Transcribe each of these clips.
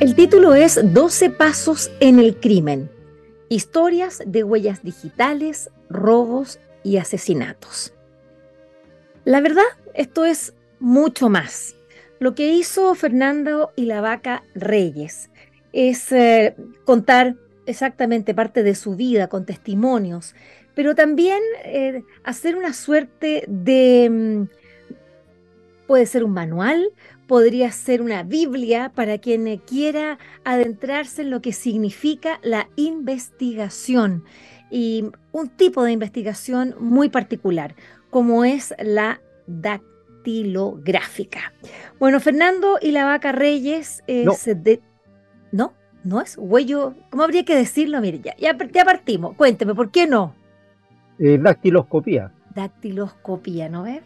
El título es 12 pasos en el crimen. Historias de huellas digitales, robos y asesinatos. La verdad, esto es mucho más. Lo que hizo Fernando y la vaca Reyes es eh, contar exactamente parte de su vida con testimonios, pero también eh, hacer una suerte de, mm, puede ser un manual, podría ser una Biblia para quien quiera adentrarse en lo que significa la investigación y un tipo de investigación muy particular, como es la dactilográfica. Bueno, Fernando y la vaca Reyes es no. de... ¿No? ¿No es huello? ¿Cómo habría que decirlo? Mire, ya, ya, partimos. Cuénteme, ¿por qué no? Eh, dactiloscopía. Dactiloscopía, ¿no es?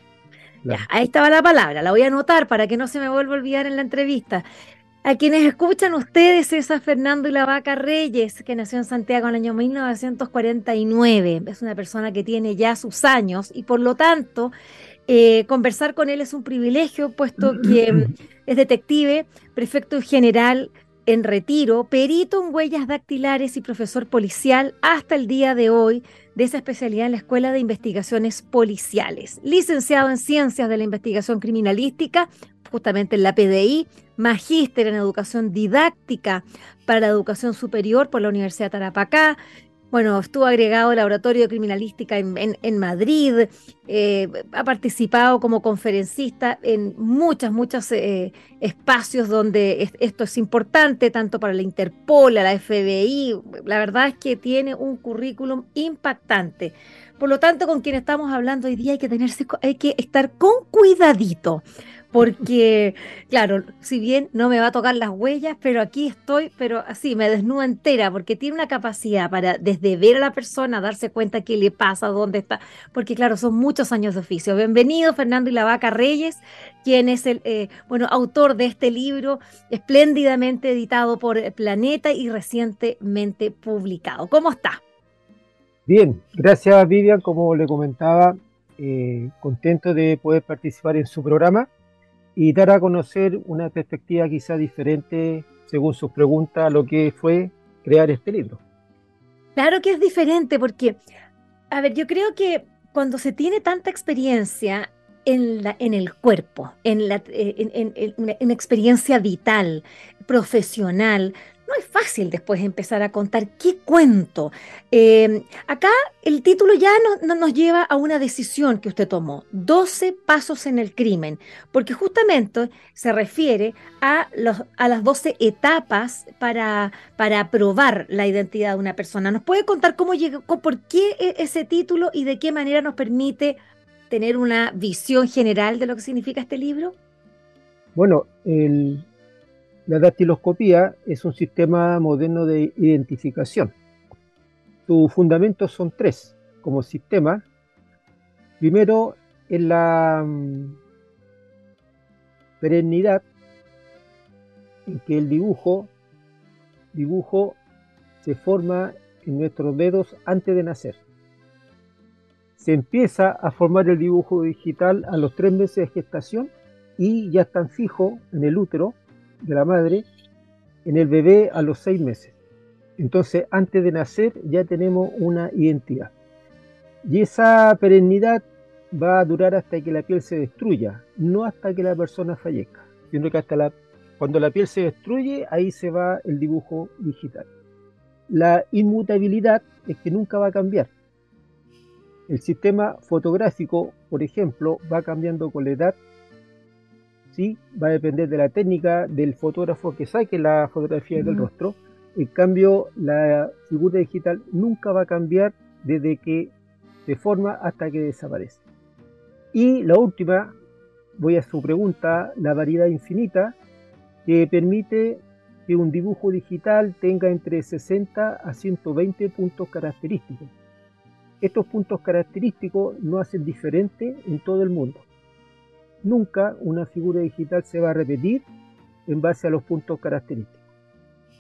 Ya, ahí estaba la palabra, la voy a anotar para que no se me vuelva a olvidar en la entrevista. A quienes escuchan ustedes es a Fernando y la Vaca Reyes, que nació en Santiago en el año 1949. Es una persona que tiene ya sus años y por lo tanto eh, conversar con él es un privilegio, puesto que es detective, prefecto general en retiro, perito en huellas dactilares y profesor policial hasta el día de hoy de esa especialidad en la Escuela de Investigaciones Policiales. Licenciado en Ciencias de la Investigación Criminalística, justamente en la PDI, magíster en Educación Didáctica para la Educación Superior por la Universidad de Tarapacá, bueno, estuvo agregado al Laboratorio de Criminalística en, Madrid, eh, ha participado como conferencista en muchos, muchos eh, espacios donde esto es importante, tanto para la Interpol, la FBI. La verdad es que tiene un currículum impactante. Por lo tanto, con quien estamos hablando hoy día hay que tenerse, hay que estar con cuidadito, porque, claro, si bien no me va a tocar las huellas, pero aquí estoy, pero así, me desnudo entera, porque tiene una capacidad para desde ver a la persona, darse cuenta qué le pasa, dónde está, porque claro, son muchos años de oficio. Bienvenido, Fernando y la Vaca Reyes, quien es el, eh, bueno, autor de este libro, espléndidamente editado por Planeta y recientemente publicado. ¿Cómo está? Bien, gracias Vivian, como le comentaba, eh, contento de poder participar en su programa y dar a conocer una perspectiva quizá diferente, según sus preguntas, a lo que fue crear este libro. Claro que es diferente porque, a ver, yo creo que cuando se tiene tanta experiencia en, el cuerpo, en, la, eh, en, en experiencia vital, profesional, no es fácil después empezar a contar qué cuento. Eh, acá el título ya no, nos lleva a una decisión que usted tomó, 12 pasos en el crimen, porque justamente se refiere a las 12 etapas para, para probar la identidad de una persona. ¿Nos puede contar cómo llegó, por qué e, ese título y de qué manera nos permite tener una visión general de lo que significa este libro? Bueno, el, la dactiloscopía es un sistema moderno de identificación. Sus fundamentos son tres como sistema. Primero, en la mm, perennidad, en que el dibujo, dibujo se forma en nuestros dedos antes de nacer. Se empieza a formar el dibujo digital a los tres meses de gestación y ya están fijo en el útero de la madre en el bebé a los seis meses. Entonces, antes de nacer ya tenemos una identidad. Y esa perennidad va a durar hasta que la piel se destruya, no hasta que la persona fallezca, sino que hasta la, cuando la piel se destruye, ahí se va el dibujo digital. La inmutabilidad es que nunca va a cambiar. El sistema fotográfico, por ejemplo, va cambiando con la edad ¿sí? va a depender de la técnica del fotógrafo que saque la fotografía del rostro. En cambio, la figura digital nunca va a cambiar desde que se forma hasta que desaparece. Y la última, voy a su pregunta, la variedad infinita, que permite que un dibujo digital tenga entre 60 a 120 puntos característicos. Estos puntos característicos no hacen diferente en todo el mundo. Nunca una figura digital se va a repetir en base a los puntos característicos.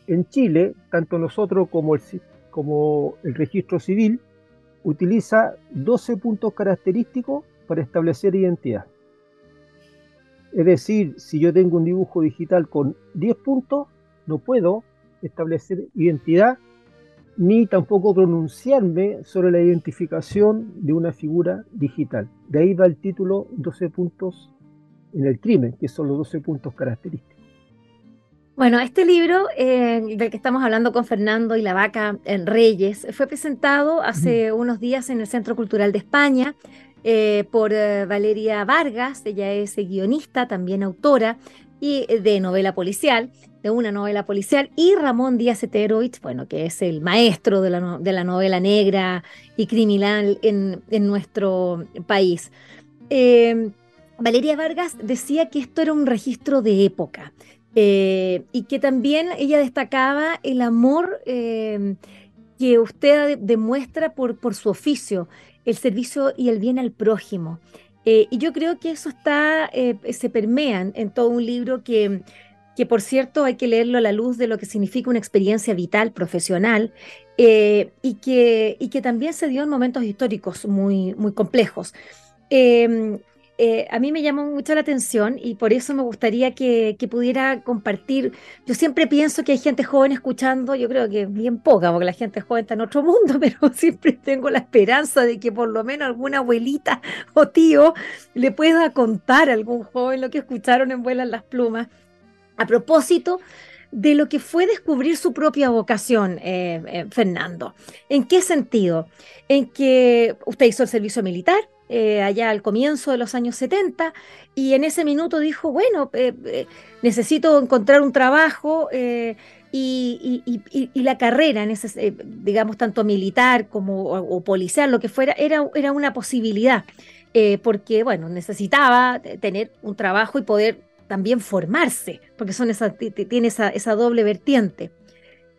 En Chile, tanto nosotros como el, como el registro civil utiliza 12 puntos característicos para establecer identidad. Es decir, si yo tengo un dibujo digital con 10 puntos, no puedo establecer identidad ni tampoco pronunciarme sobre la identificación de una figura digital. De ahí va el título 12 puntos en el crimen, que son los 12 puntos característicos. Bueno, este libro eh, del que estamos hablando con Fernando y la vaca en Reyes fue presentado hace unos días en el Centro Cultural de España eh, por eh, Valeria Vargas, ella es guionista, también autora y de novela policial, de una novela policial, y Ramón Díaz Eterovich, bueno, que es el maestro de la, de la novela negra y criminal en, en nuestro país. Valeria Vargas decía que esto era un registro de época, eh, y que también ella destacaba el amor eh, que usted demuestra por, por su oficio, el servicio y el bien al prójimo. Eh, y yo creo que eso está, se permean en todo un libro que, que, por cierto, hay que leerlo a la luz de lo que significa una experiencia vital, profesional, y, que, y que también se dio en momentos históricos muy, muy complejos. Eh, a mí me llamó mucho la atención y por eso me gustaría que, pudiera compartir. Yo siempre pienso que hay gente joven escuchando, yo creo que bien poca, porque la gente joven está en otro mundo, pero siempre tengo la esperanza de que por lo menos alguna abuelita o tío le pueda contar a algún joven lo que escucharon en Vuelan las Plumas. A propósito de lo que fue descubrir su propia vocación, eh, eh, Fernando. ¿En qué sentido? En que usted hizo el servicio militar, eh, allá al comienzo de los años 70, y en ese minuto dijo, bueno, necesito encontrar un trabajo y, la carrera, en ese, digamos, tanto militar como o, policial, lo que fuera, era, era una posibilidad, porque, bueno, necesitaba tener un trabajo y poder también formarse, porque son esa, tiene esa, esa doble vertiente.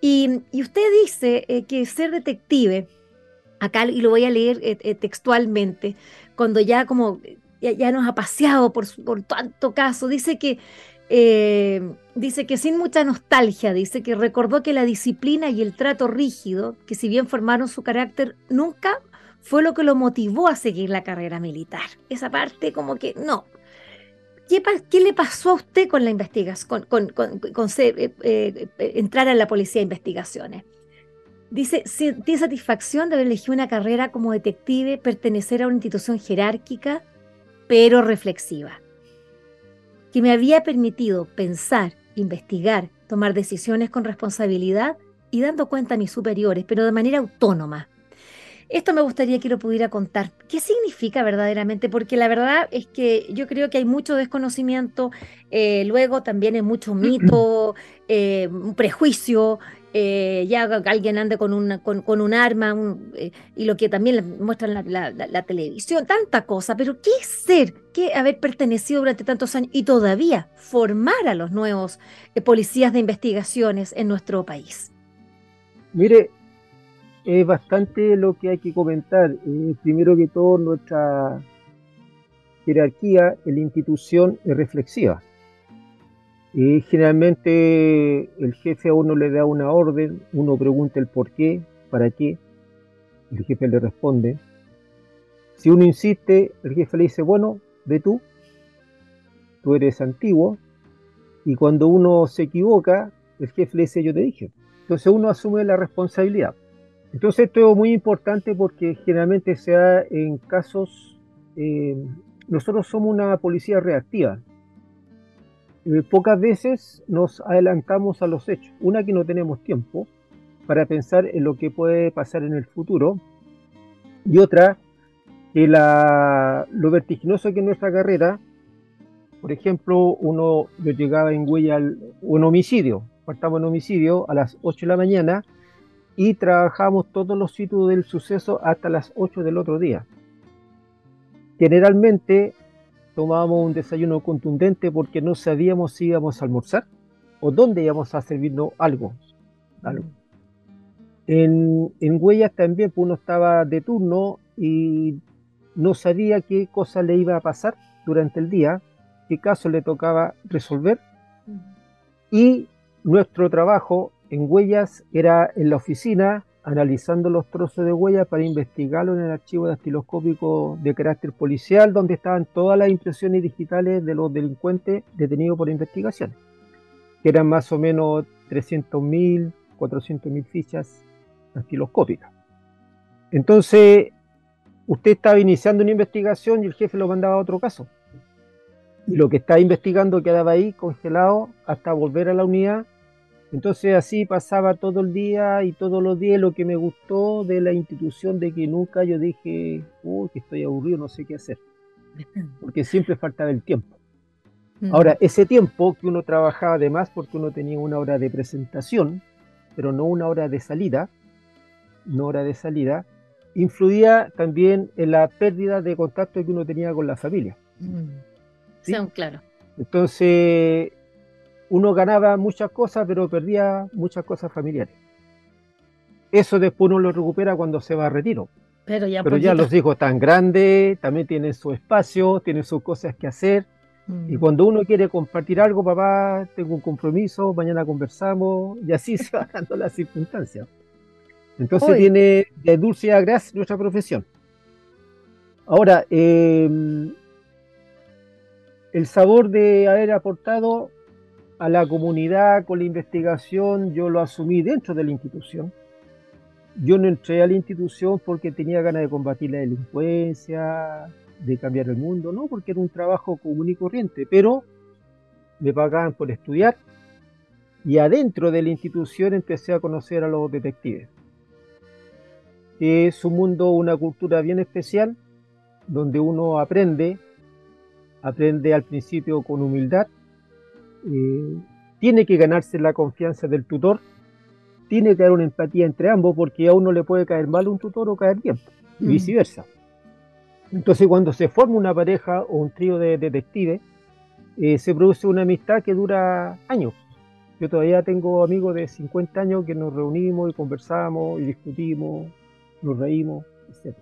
Y, usted dice que ser detective, acá y lo voy a leer textualmente, cuando ya como ya, nos ha paseado por, por tanto caso, dice que, eh, dice que sin mucha nostalgia, dice que recordó que la disciplina y el trato rígido, que si bien formaron su carácter, nunca fue lo que lo motivó a seguir la carrera militar. Esa parte como que no. ¿Qué, le pasó a usted con la investigación, con, con, eh, eh, entrar a la policía de investigaciones? Dice, tiene satisfacción de haber elegido una carrera como detective, pertenecer a una institución jerárquica, pero reflexiva, que me había permitido pensar, investigar, tomar decisiones con responsabilidad y dando cuenta a mis superiores, pero de manera autónoma. Esto me gustaría que lo pudiera contar. ¿Qué significa verdaderamente? Porque la verdad es que yo creo que hay mucho desconocimiento, eh, luego también hay mucho mito, eh, un prejuicio, eh, ya alguien ande con, con, un arma eh, y lo que también muestra la, la, televisión, tanta cosa, pero ¿qué es ser? ¿Qué haber pertenecido durante tantos años y todavía formar a los nuevos eh, policías de investigaciones en nuestro país? Mire, es bastante lo que hay que comentar. primero que todo, nuestra jerarquía en la institución es reflexiva y generalmente el jefe a uno le da una orden, uno pregunta el por qué, para qué, el jefe le responde. Si uno insiste, el jefe le dice, bueno, ve tú, tú eres antiguo, y cuando uno se equivoca, el jefe le dice, yo te dije. Entonces uno asume la responsabilidad. Entonces esto es muy importante porque generalmente se da en casos, eh, nosotros somos una policía reactiva, eh, pocas veces nos adelantamos a los hechos. Una que no tenemos tiempo para pensar en lo que puede pasar en el futuro. Y otra que la, lo vertiginoso que es nuestra carrera, por ejemplo, uno yo llegaba en huella un homicidio, partamos en homicidio a las 8 de la mañana y trabajamos todos los sitios del suceso hasta las 8 del otro día. generalmente tomábamos un desayuno contundente porque no sabíamos si íbamos a almorzar o dónde íbamos a servirnos algo. En, en, Huellas también pues, uno estaba de turno y no sabía qué cosa le iba a pasar durante el día, qué caso le tocaba resolver. Y nuestro trabajo en Huellas era en la oficina analizando los trozos de huellas para investigarlo en el archivo dactiloscópico de carácter policial, donde estaban todas las impresiones digitales de los delincuentes detenidos por investigaciones, que eran más o menos 300.000, 400.000 fichas dactiloscópicas. Entonces, usted estaba iniciando una investigación y el jefe lo mandaba a otro caso. Y lo que estaba investigando quedaba ahí congelado hasta volver a la unidad entonces así pasaba todo el día y todos los días lo que me gustó de la institución de que nunca yo dije, uy, que estoy aburrido, no sé qué hacer. Porque siempre faltaba el tiempo. Mm. Ahora, ese tiempo que uno trabajaba además porque uno tenía una hora de presentación, pero no una hora de salida, no hora de salida, influía también en la pérdida de contacto que uno tenía con la familia. Mm. ¿Sí? claro. Entonces, uno ganaba muchas cosas, pero perdía muchas cosas familiares. Eso después uno lo recupera cuando se va a retiro. Pero ya, pero ya los hijos están grandes, también tienen su espacio, tienen sus cosas que hacer. Y mm. cuando uno quiere compartir algo, papá, tengo un compromiso, mañana conversamos, y así se van dando las circunstancias. Entonces tiene de dulce a gras nuestra profesión. Ahora, em, el sabor de haber aportado a la comunidad con la investigación, yo lo asumí dentro de la institución. Yo no entré a la institución porque tenía ganas de combatir la delincuencia, de cambiar el mundo, no, porque era un trabajo común y corriente, pero me pagaban por estudiar y adentro de la institución empecé a conocer a los detectives. Es un mundo, una cultura bien especial, donde uno aprende, aprende al principio con humildad, eh, tiene que ganarse la confianza del tutor, tiene que haber una empatía entre ambos porque a uno le puede caer mal un tutor o caer bien, y mm. viceversa. Entonces cuando se forma una pareja o un trío de detectives, eh, se produce una amistad que dura años. Yo todavía tengo amigos de 50 años que nos reunimos y conversamos y discutimos, nos reímos, etc.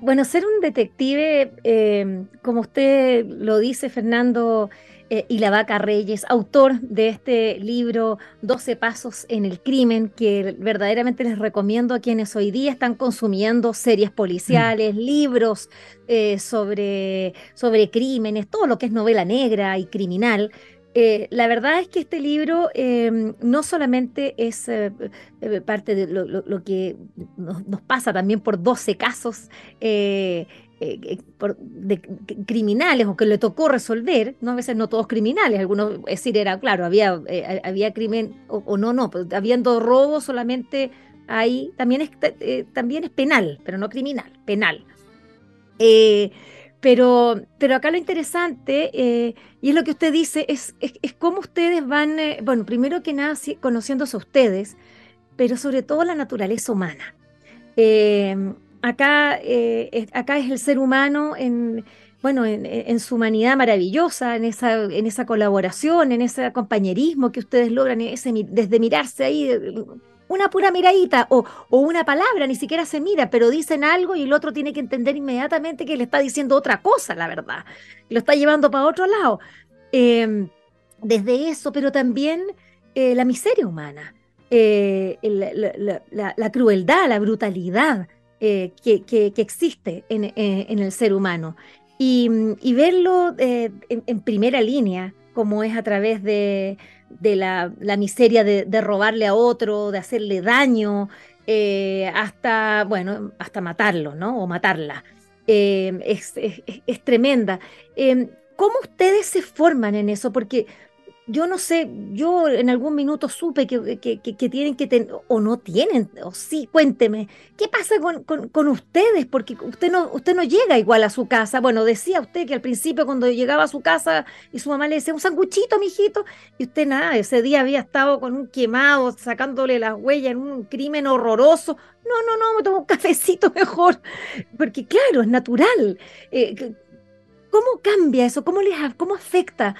Bueno, ser un detective, eh, como usted lo dice, Fernando, eh, y la Vaca Reyes, autor de este libro 12 Pasos en el Crimen, que verdaderamente les recomiendo a quienes hoy día están consumiendo series policiales, mm. libros eh, sobre, sobre crímenes, todo lo que es novela negra y criminal. Eh, la verdad es que este libro em, no solamente es parte de lo, que nos, pasa también por 12 casos eh, eh, de, criminales o que le tocó resolver, ¿no? a veces no todos criminales, algunos, es decir, era claro, había, eh, había crimen o, no, no, pues, habiendo robo solamente ahí, también es, también es penal, pero no criminal, penal. pero, pero acá lo interesante, y es lo que usted dice, es, es, cómo ustedes van, bueno, primero que nada, conociéndose a ustedes, pero sobre todo la naturaleza humana. Acá, eh, acá es el ser humano en, bueno, en, su humanidad maravillosa, en esa, en esa colaboración, en ese compañerismo que ustedes logran, desde mirarse ahí, una pura miradita o, una palabra, ni siquiera se mira, pero dicen algo y el otro tiene que entender inmediatamente que le está diciendo otra cosa, la verdad, lo está llevando para otro lado. Em, desde eso, pero también eh, la miseria humana, eh, la crueldad, la brutalidad. Eh, que, existe eh, en, el ser humano. Y, verlo eh, en, primera línea, como es a través de, la, miseria de, robarle a otro, de hacerle daño, hasta, bueno, hasta matarlo, ¿no? O matarla. Es, es, tremenda. ¿Cómo ustedes se forman en eso? Porque yo no sé, yo en algún minuto supe que, que, tienen que tener, o no tienen, o sí, cuénteme, ¿qué pasa con, ustedes? Porque usted no, usted no llega igual a su casa. Bueno, decía usted que al principio cuando llegaba a su casa y su mamá le decía, un sanguchito, mijito, y usted nada, ese día había estado con un quemado, sacándole las huellas en un crimen horroroso. No, no, no, me tomo un cafecito mejor, porque claro, es natural. Eh, ¿Cómo cambia eso? ¿Cómo, les, cómo afecta?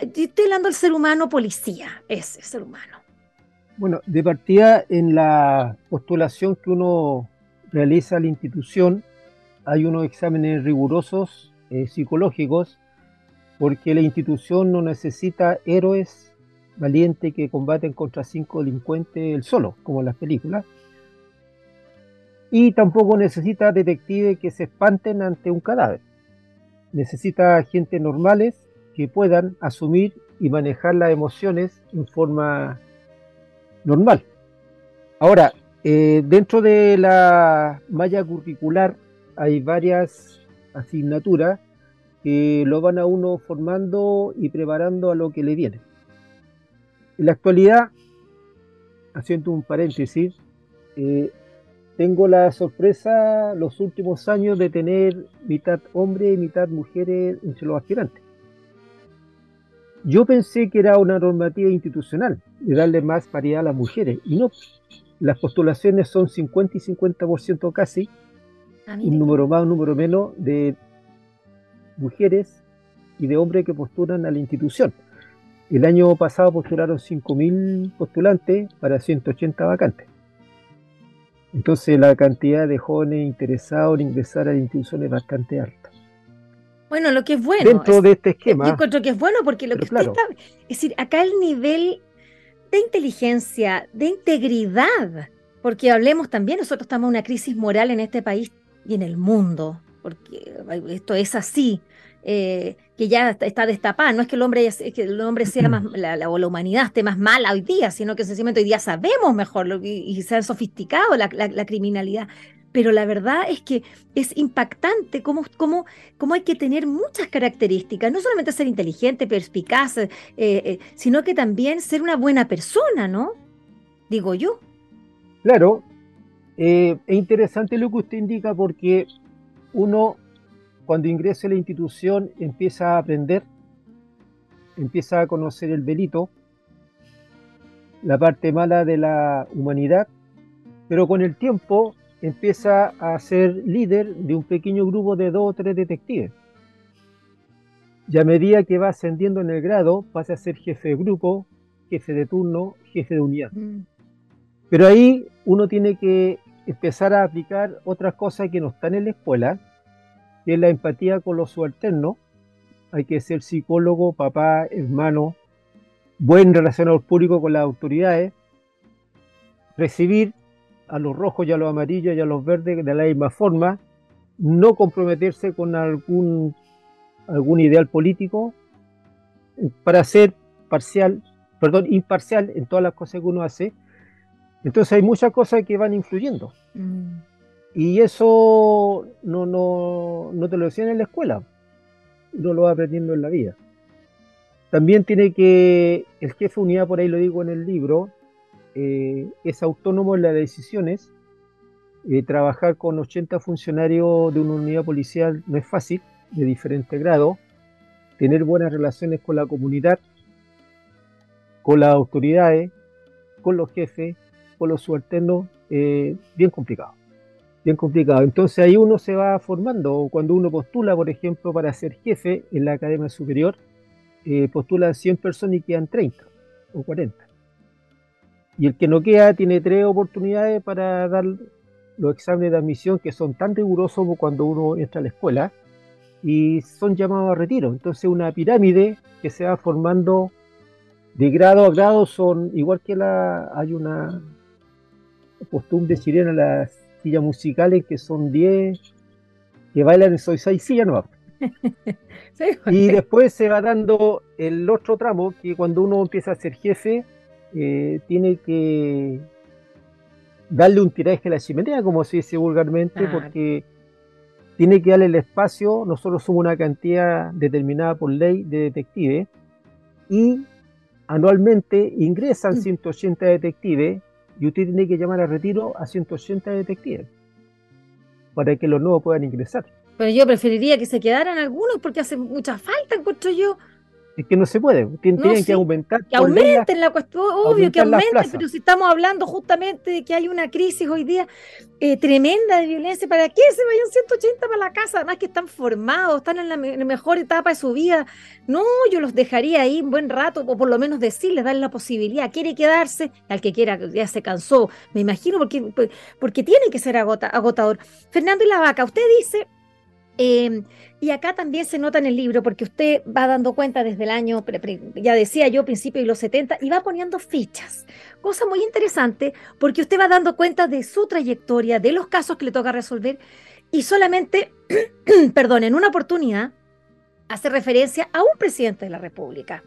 estoy hablando del ser humano policía, ese ser humano. Bueno, de partida en la postulación que uno realiza a la institución, hay unos exámenes rigurosos eh, psicológicos, porque la institución no necesita héroes valientes que combaten contra cinco delincuentes el solo, como en las películas, y tampoco necesita detectives que se espanten ante un cadáver necesita gente normales que puedan asumir y manejar las emociones en forma normal. Ahora, eh, dentro de la malla curricular hay varias asignaturas que lo van a uno formando y preparando a lo que le viene. En la actualidad, haciendo un paréntesis, eh, tengo la sorpresa los últimos años de tener mitad hombre y mitad mujeres entre los aspirantes. Yo pensé que era una normativa institucional de darle más paridad a las mujeres y no. Las postulaciones son 50 y 50% casi, ah, un número más, un número menos de mujeres y de hombres que postulan a la institución. El año pasado postularon 5.000 postulantes para 180 vacantes. Entonces la cantidad de jóvenes interesados en ingresar a la institución es bastante alta. Bueno, lo que es bueno. Dentro de este esquema. Yo encuentro que es bueno porque lo que está. Es decir, acá el nivel de inteligencia, de integridad, porque hablemos también, nosotros estamos en una crisis moral en este país y en el mundo, porque esto es así. Eh, que ya está, destapada. No es que el hombre, que el hombre sea más, la, o la humanidad esté más mala hoy día, sino que sencillamente hoy día sabemos mejor lo, y, y, se ha sofisticado la, criminalidad. Pero la verdad es que es impactante cómo, cómo, cómo, hay que tener muchas características, no solamente ser inteligente, perspicaz, eh, eh, sino que también ser una buena persona, ¿no? Digo yo. Claro, es interesante lo que usted indica porque uno cuando ingresa a la institución empieza a aprender, empieza a conocer el delito, la parte mala de la humanidad, pero con el tiempo empieza a ser líder de un pequeño grupo de dos o tres detectives. Y a medida que va ascendiendo en el grado, pasa a ser jefe de grupo, jefe de turno, jefe de unidad. Mm. Pero ahí uno tiene que empezar a aplicar otras cosas que no están en la escuela, que es la empatía con los subalternos. Hay que ser psicólogo, papá, hermano, buen relacionador público con las autoridades, recibir a los rojos y a los amarillos y a los verdes de la misma forma, no comprometerse con algún, algún ideal político para ser parcial, perdón, imparcial en todas las cosas que uno hace. Entonces hay muchas cosas que van influyendo. Mm. Y eso no, no, no te lo decían en la escuela, uno lo va aprendiendo en la vida. También tiene que, el jefe de unidad, por ahí lo digo en el libro, eh, es autónomo en las decisiones. Eh, trabajar con 80 funcionarios de una unidad policial no es fácil, de diferente grado. Tener buenas relaciones con la comunidad, con las autoridades, con los jefes, con los subalternos, eh, bien complicado bien complicado. Entonces ahí uno se va formando. Cuando uno postula, por ejemplo, para ser jefe en la academia superior, eh, postulan 100 personas y quedan 30 o 40. Y el que no queda tiene tres oportunidades para dar los exámenes de admisión que son tan rigurosos como cuando uno entra a la escuela y son llamados a retiro. Entonces una pirámide que se va formando de grado a grado son igual que la hay una costumbre chilena las sillas musicales que son 10 que bailan en Soy 6 sillas no y después se va dando el otro tramo que cuando uno empieza a ser jefe eh, tiene que darle un tiraje a la chimenea, como se dice vulgarmente, porque tiene que darle el espacio. Nosotros somos una cantidad determinada por ley de detectives y anualmente ingresan 180 detectives y usted tiene que llamar a retiro a 180 detectives para que los nuevos puedan ingresar. Pero yo preferiría que se quedaran algunos porque hace mucha falta, encuentro yo. Es que no se puede, tienen, que aumentar. Que aumenten la, cuestión, obvio que aumenten, pero si estamos hablando justamente de que hay una crisis hoy día eh, tremenda de violencia, ¿para qué se vayan 180 para la casa? Además que están formados, están en la, mejor etapa de su vida. No, yo los dejaría ahí un buen rato, o por lo menos decirles, darles la posibilidad. Quiere quedarse, al que quiera, ya se cansó, me imagino, porque, porque tiene que ser agotador. Fernando y la vaca, usted dice Em, y acá también se nota en el libro, porque usted va dando cuenta desde el año, ya decía yo, principio de los 70, y va poniendo fichas. Cosa muy interesante, porque usted va dando cuenta de su trayectoria, de los casos que le toca resolver, y solamente, perdón, en una oportunidad, hace referencia a un presidente de la República.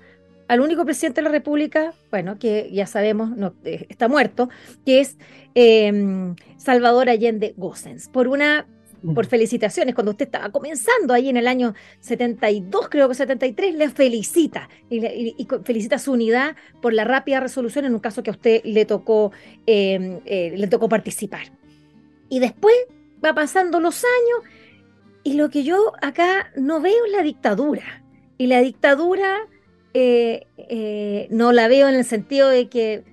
Al único presidente de la República, bueno, que ya sabemos, eh, está muerto, que es em, Salvador Allende Gossens, por una por felicitaciones. Cuando usted estaba comenzando ahí en el año 72, creo que 73, le felicita y, felicita su unidad por la rápida resolución en un caso que a usted le tocó, em, eh, le tocó participar. Y después va pasando los años y lo que yo acá no veo es la dictadura. Y la dictadura eh, eh, no la veo en el sentido de que,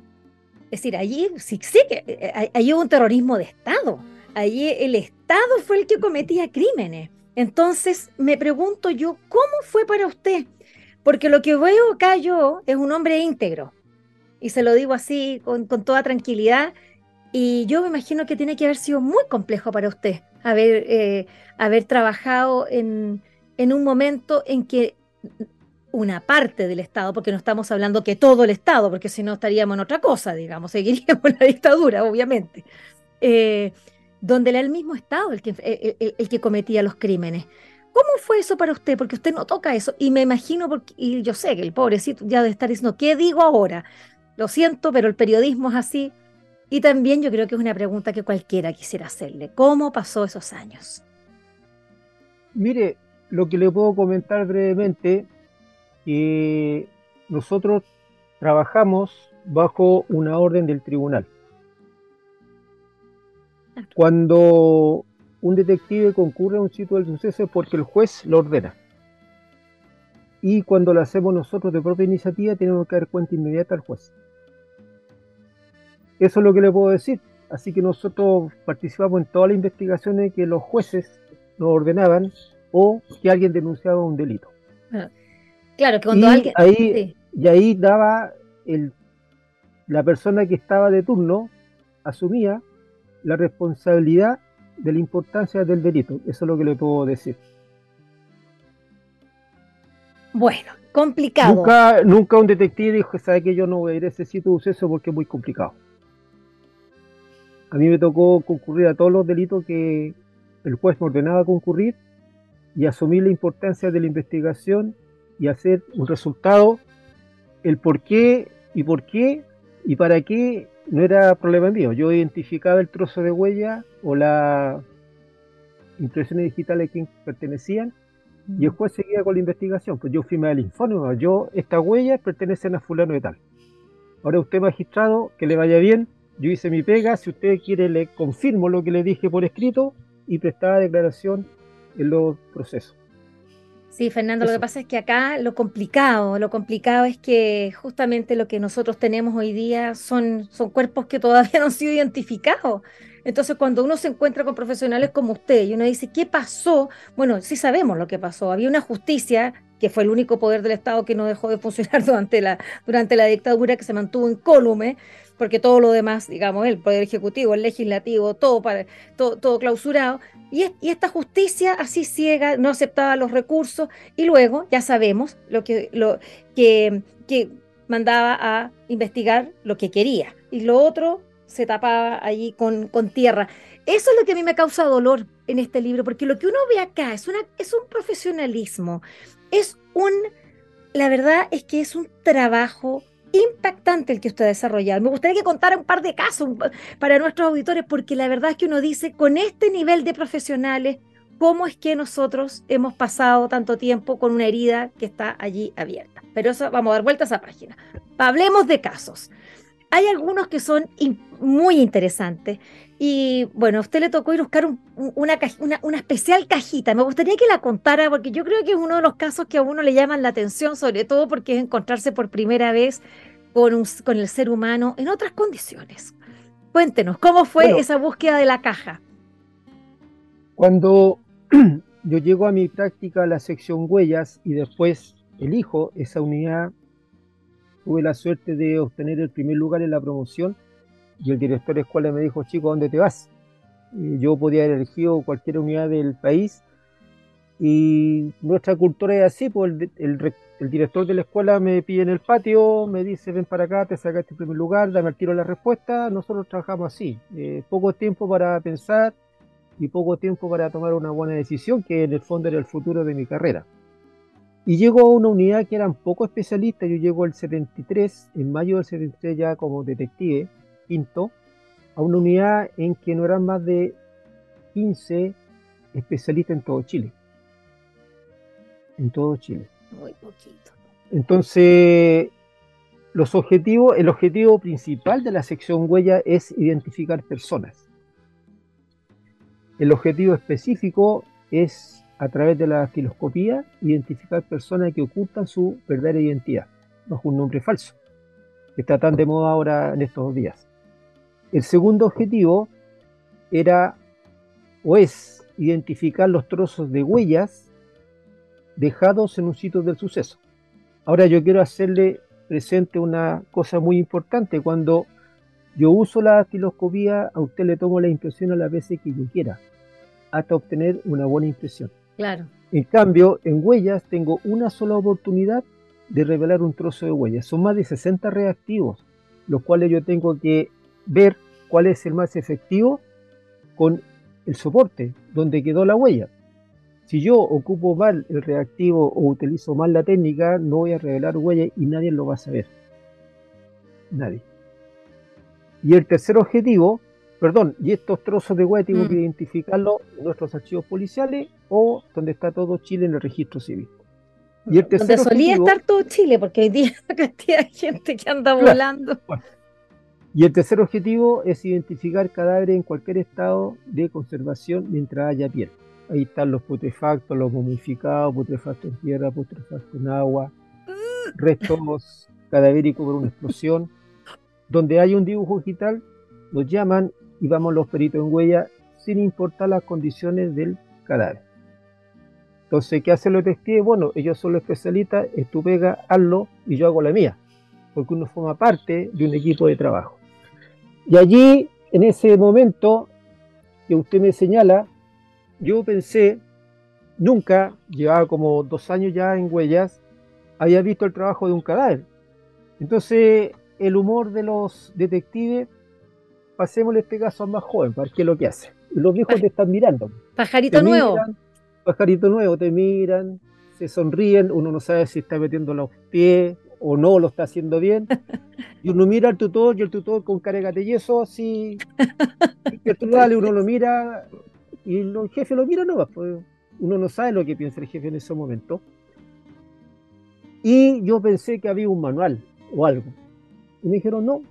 es decir, allí sí, sí que hay hubo un terrorismo de Estado Allí el Estado fue el que cometía crímenes. Entonces me pregunto yo, ¿cómo fue para usted? Porque lo que veo acá yo es un hombre íntegro. Y se lo digo así con, toda tranquilidad. Y yo me imagino que tiene que haber sido muy complejo para usted haber, eh, haber trabajado en, en un momento en que una parte del Estado, porque no estamos hablando que todo el Estado, porque si no estaríamos en otra cosa, digamos, seguiríamos la dictadura, obviamente. Eh, donde era el mismo Estado el que, el, que cometía los crímenes. ¿Cómo fue eso para usted? Porque usted no toca eso. Y me imagino, porque, y yo sé que el pobrecito ya de estar diciendo, ¿qué digo ahora? Lo siento, pero el periodismo es así. Y también yo creo que es una pregunta que cualquiera quisiera hacerle. ¿Cómo pasó esos años? Mire, lo que le puedo comentar brevemente, que nosotros trabajamos bajo una orden del tribunal. Cuando un detective concurre a un sitio del suceso es porque el juez lo ordena. Y cuando lo hacemos nosotros de propia iniciativa, tenemos que dar cuenta inmediata al juez. Eso es lo que le puedo decir. Así que nosotros participamos en todas las investigaciones que los jueces nos ordenaban o que alguien denunciaba un delito. Claro, que cuando y alguien. Ahí, Y ahí daba el, la persona que estaba de turno, asumía la responsabilidad de la importancia del delito. Eso es lo que le puedo decir. Bueno, complicado. Nunca, nunca un detective dijo, sabe que yo no voy a ir a ese sitio de suceso porque es muy complicado. A mí me tocó concurrir a todos los delitos que el juez me ordenaba concurrir y asumir la importancia de la investigación y hacer un resultado, el por qué y por qué y para qué no era problema mío. Yo identificaba el trozo de huella o las impresiones digitales que pertenecían y el juez seguía con la investigación. Pues yo firmé el informe, yo, estas huellas pertenecen a fulano y tal. Ahora usted, magistrado, que le vaya bien, yo hice mi pega, si usted quiere le confirmo lo que le dije por escrito y prestaba declaración en los procesos. Sí, Fernando, lo que pasa es que acá lo complicado, lo complicado es que justamente lo que nosotros tenemos hoy día son, son cuerpos que todavía no han sido identificados. Entonces, cuando uno se encuentra con profesionales como usted y uno dice, ¿qué pasó? Bueno, sí sabemos lo que pasó. Había una justicia que fue el único poder del Estado que no dejó de funcionar durante la, durante la dictadura, que se mantuvo incólume, porque todo lo demás, digamos, el Poder Ejecutivo, el Legislativo, todo, para, todo, todo clausurado, y, esta justicia así ciega no aceptaba los recursos y luego ya sabemos lo que, lo, que, que mandaba a investigar lo que quería y lo otro se tapaba allí con, con tierra. Eso es lo que a mí me causa dolor en este libro, porque lo que uno ve acá es, una, es un profesionalismo, es un, la verdad es que es un trabajo impactante el que usted ha desarrollado. Me gustaría que contara un par de casos para nuestros auditores, porque la verdad es que uno dice, con este nivel de profesionales, cómo es que nosotros hemos pasado tanto tiempo con una herida que está allí abierta. Pero eso, vamos a dar vuelta a esa página. Hablemos de casos. Hay algunos que son muy interesantes. Y bueno, a usted le tocó ir a buscar una, una, especial cajita. Me gustaría que la contara porque yo creo que es uno de los casos que a uno le llaman la atención, sobre todo porque es encontrarse por primera vez con, con el ser humano en otras condiciones. Cuéntenos, ¿cómo fue esa búsqueda de la caja? Cuando yo llego a mi práctica a la sección huellas y después elijo esa unidad, tuve la suerte de obtener el primer lugar en la promoción y el director de escuela me dijo, chico, ¿dónde te vas? yo podía haber elegido cualquier unidad del país y nuestra cultura es así, pues el, director de la escuela me pide en el patio, me dice, ven para acá, te sacaste el primer lugar, dame al tiro la respuesta, nosotros trabajamos así, eh, poco tiempo para pensar, y poco tiempo para tomar una buena decisión, que en el fondo era el futuro de mi carrera. Y llego a una unidad que eran poco especialistas, yo llego al 73, en mayo del 73 ya como detective, quinto, a una unidad en que no eran más de 15 especialistas en todo Chile. En todo Chile. Muy poquito. Entonces, los objetivos, el objetivo principal de la sección huella es identificar personas. El objetivo específico es, a través de la filoscopía, identificar personas que ocultan su verdadera identidad bajo un nombre falso, que está tan de moda ahora en estos días. El segundo objetivo era o es identificar los trozos de huellas dejados en un sitio del suceso. Ahora yo quiero hacerle presente una cosa muy importante. Cuando yo uso la filoscopía, a usted le tomo la impresión a las veces que yo quiera hasta obtener una buena impresión. En cambio, en huellas tengo una sola oportunidad de revelar un trozo de huellas. Son más de 60 reactivos, los cuales yo tengo que ver cuál es el más efectivo con el soporte, donde quedó la huella. Si yo ocupo mal el reactivo o utilizo mal la técnica, no voy a revelar huella y nadie lo va a saber. Nadie. Y el tercer objetivo Perdón, y estos trozos de hueá tengo que mm. identificarlos en nuestros archivos policiales o donde está todo Chile en el registro civil. Y el donde solía estar todo Chile, porque hay día una cantidad de gente que anda volando. Y el tercer objetivo es identificar cadáveres en cualquier estado de conservación mientras haya piel. Ahí están los putrefactos, los momificados, putrefactos en tierra, putrefactos en agua, restos cadavéricos por una explosión. Donde hay un dibujo digital, nos llaman y vamos los peritos en huella sin importar las condiciones del cadáver. Entonces, ¿qué hacen los detectives? Bueno, ellos son los especialistas, es tu hazlo y yo hago la mía, porque uno forma parte de un equipo de trabajo. Y allí, en ese momento que usted me señala, yo pensé, nunca, llevaba como dos años ya en huellas, había visto el trabajo de un cadáver. Entonces, el humor de los detectives pasémosle este caso a más joven, para ver qué es lo que hace. Y los viejos te están mirando. Pajarito nuevo. pajarito nuevo, te miran, se sonríen, uno no sabe si está metiendo los pies o no lo está haciendo bien. Y uno mira al tutor y el tutor con cara de yeso, así. Y el uno lo mira y el jefe lo mira no pues uno no sabe lo que piensa el jefe en ese momento. Y yo pensé que había un manual o algo. Y me dijeron, no,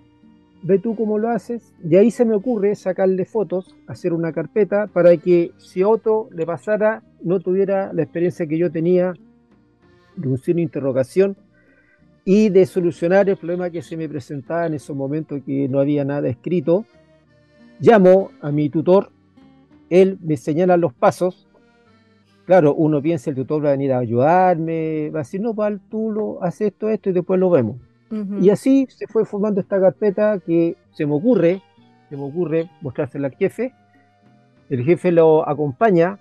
ve tú cómo lo haces. Y ahí se me ocurre sacarle fotos, hacer una carpeta para que si a otro le pasara, no tuviera la experiencia que yo tenía de un signo de interrogación y de solucionar el problema que se me presentaba en esos momentos que no había nada escrito. Llamo a mi tutor, él me señala los pasos. Claro, uno piensa el tutor va a venir a ayudarme, va a decir, no, Val, tú lo haces esto, esto y después lo vemos. Y así se fue formando esta carpeta que se me ocurre, se me ocurre mostrársela al jefe. El jefe lo acompaña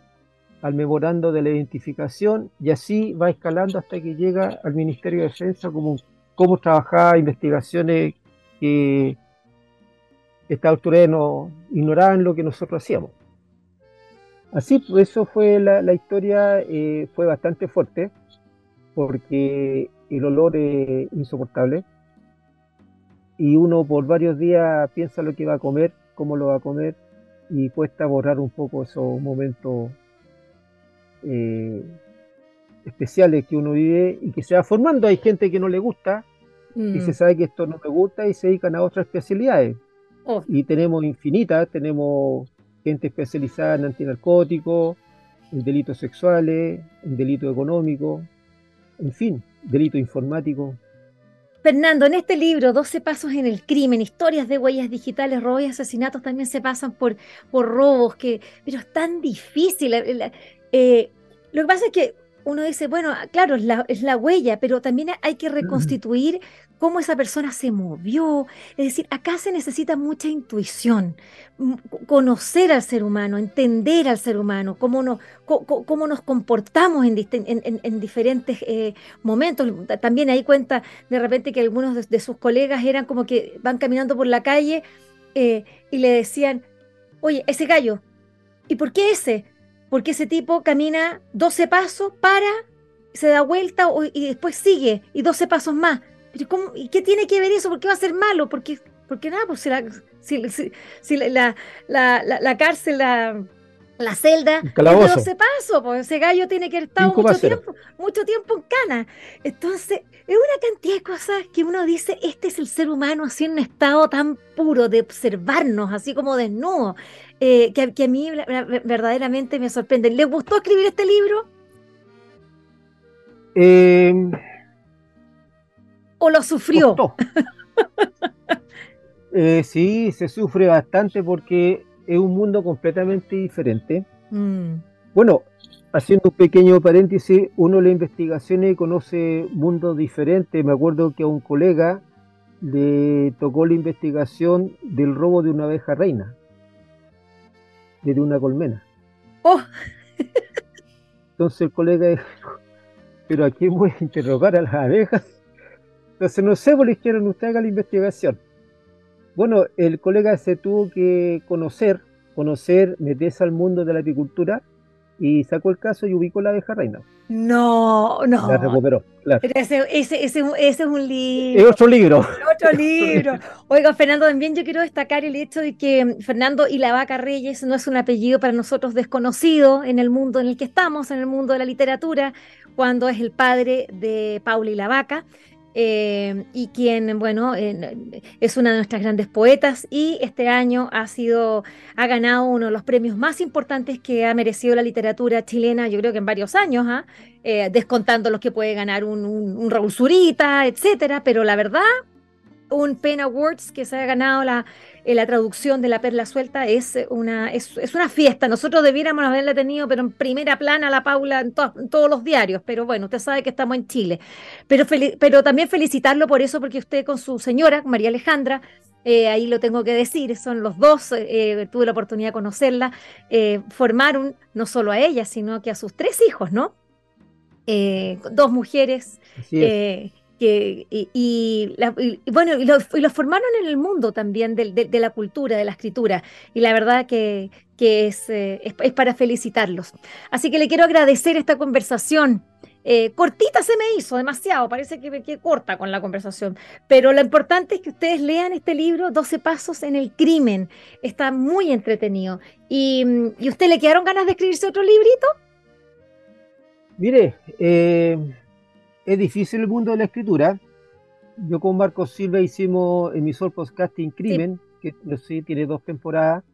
al memorando de la identificación y así va escalando hasta que llega al Ministerio de Defensa como cómo trabajaba investigaciones que estas autoridades no ignoraban lo que nosotros hacíamos. Así, pues eso fue la, historia, eh, fue bastante fuerte, porque el olor es insoportable. Y uno por varios días piensa lo que va a comer, cómo lo va a comer, y cuesta borrar un poco esos momentos eh, especiales que uno vive y que se va formando. Hay gente que no le gusta y se mm. sabe que esto no me gusta y se dedican a otras especialidades. Oh. Y tenemos infinitas, tenemos gente especializada en antinarcóticos, en delitos sexuales, en delitos económicos, en fin, delito informático. Fernando, en este libro, 12 pasos en el crimen, historias de huellas digitales, robos y asesinatos también se pasan por, por robos, que, pero es tan difícil. Eh, lo que pasa es que uno dice, bueno, claro, es la, es la huella, pero también hay que reconstituir cómo esa persona se movió. Es decir, acá se necesita mucha intuición, conocer al ser humano, entender al ser humano, cómo nos, cómo, nos comportamos en, diferentes eh, momentos. También ahí cuenta de repente que algunos de, sus colegas eran como que van caminando por la calle eh, y le decían, oye, ese gallo, ¿y por qué ese? Porque ese tipo camina 12 pasos, para, se da vuelta y después sigue y 12 pasos más ¿y qué tiene que ver eso? ¿Por qué va a ser malo? Porque, porque nada, pues si la, si, la, la, la, cárcel, la, la celda, no se paso, pues ese gallo tiene que haber estado mucho tiempo, mucho tiempo en cana. Entonces, es una cantidad de cosas que uno dice, este es el ser humano así en un estado tan puro de observarnos, así como desnudo, eh, que, que, a mí verdaderamente me sorprende. ¿Le gustó escribir este libro? Eh, ¿O lo sufrió? Eh, sí, se sufre bastante porque es un mundo completamente diferente. Mm. Bueno, haciendo un pequeño paréntesis, uno de las investigaciones conoce mundos diferentes. Me acuerdo que a un colega le tocó la investigación del robo de una abeja reina, de una colmena. Oh. Entonces el colega dijo, pero aquí voy a interrogar a las abejas entonces no sé por qué dijeron usted haga la investigación. Bueno, el colega se tuvo que conocer, conocer, meterse al mundo de la apicultura y sacó el caso y ubicó la abeja reina. No, no. La recuperó, claro. ese, ese, ese, es un libro. Es otro libro. Otro libro. Oiga, Fernando, también yo quiero destacar el hecho de que Fernando y la Vaca Reyes no es un apellido para nosotros desconocido en el mundo en el que estamos, en el mundo de la literatura, cuando es el padre de Paula y la Vaca. Eh, y quien, bueno, es una de nuestras grandes poetas y este año ha sido, ha ganado uno de los premios más importantes que ha merecido la literatura chilena, yo creo que en varios años, ¿ah? eh, descontando los que puede ganar un, un, un Raúl Zurita, etcétera, pero la verdad, un Pen Awards que se ha ganado la, eh, la traducción de La Perla Suelta es una, es, una fiesta. Nosotros debiéramos haberla tenido, pero en primera plana la Paula en, todos los diarios. Pero bueno, usted sabe que estamos en Chile. Pero, pero también felicitarlo por eso, porque usted con su señora, María Alejandra, eh, ahí lo tengo que decir, son los dos, eh, tuve la oportunidad de conocerla, formaron no solo a ella, sino que a sus tres hijos, ¿no? dos mujeres que, y, bueno, y lo, formaron en el mundo también de, la cultura, de la escritura, y la verdad que, es, eh, es, para felicitarlos. Así que le quiero agradecer esta conversación. Eh, cortita se me hizo, demasiado, parece que quedé corta con la conversación, pero lo importante es que ustedes lean este libro, 12 Pasos en el Crimen, está muy entretenido. ¿Y, y usted le quedaron ganas de escribirse otro librito? Mire, eh, es difícil el mundo de la escritura. Yo con Marcos Silva hicimos emisor podcasting Crimen, que no sé, tiene dos temporadas,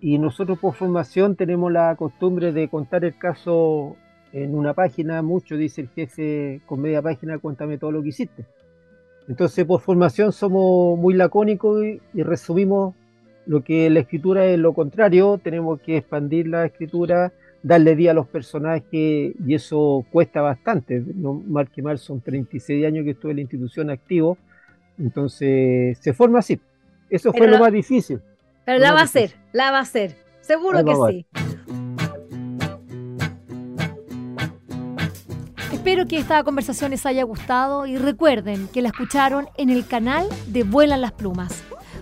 y nosotros por formación tenemos la costumbre de contar el caso en una página, mucho dice el jefe con media página, cuéntame todo lo que hiciste. Entonces por formación somos muy lacónicos y, y resumimos lo que la escritura es lo contrario, tenemos que expandir la escritura, darle día a los personajes y eso cuesta bastante. No, mal que mal, son 36 años que estuve en la institución activo, entonces se forma así. Eso fue lo más difícil. Pero la va a hacer, la va a hacer, seguro que sí. Espero que esta conversación les haya gustado y recuerden que la escucharon en el canal de Vuelan las Plumas.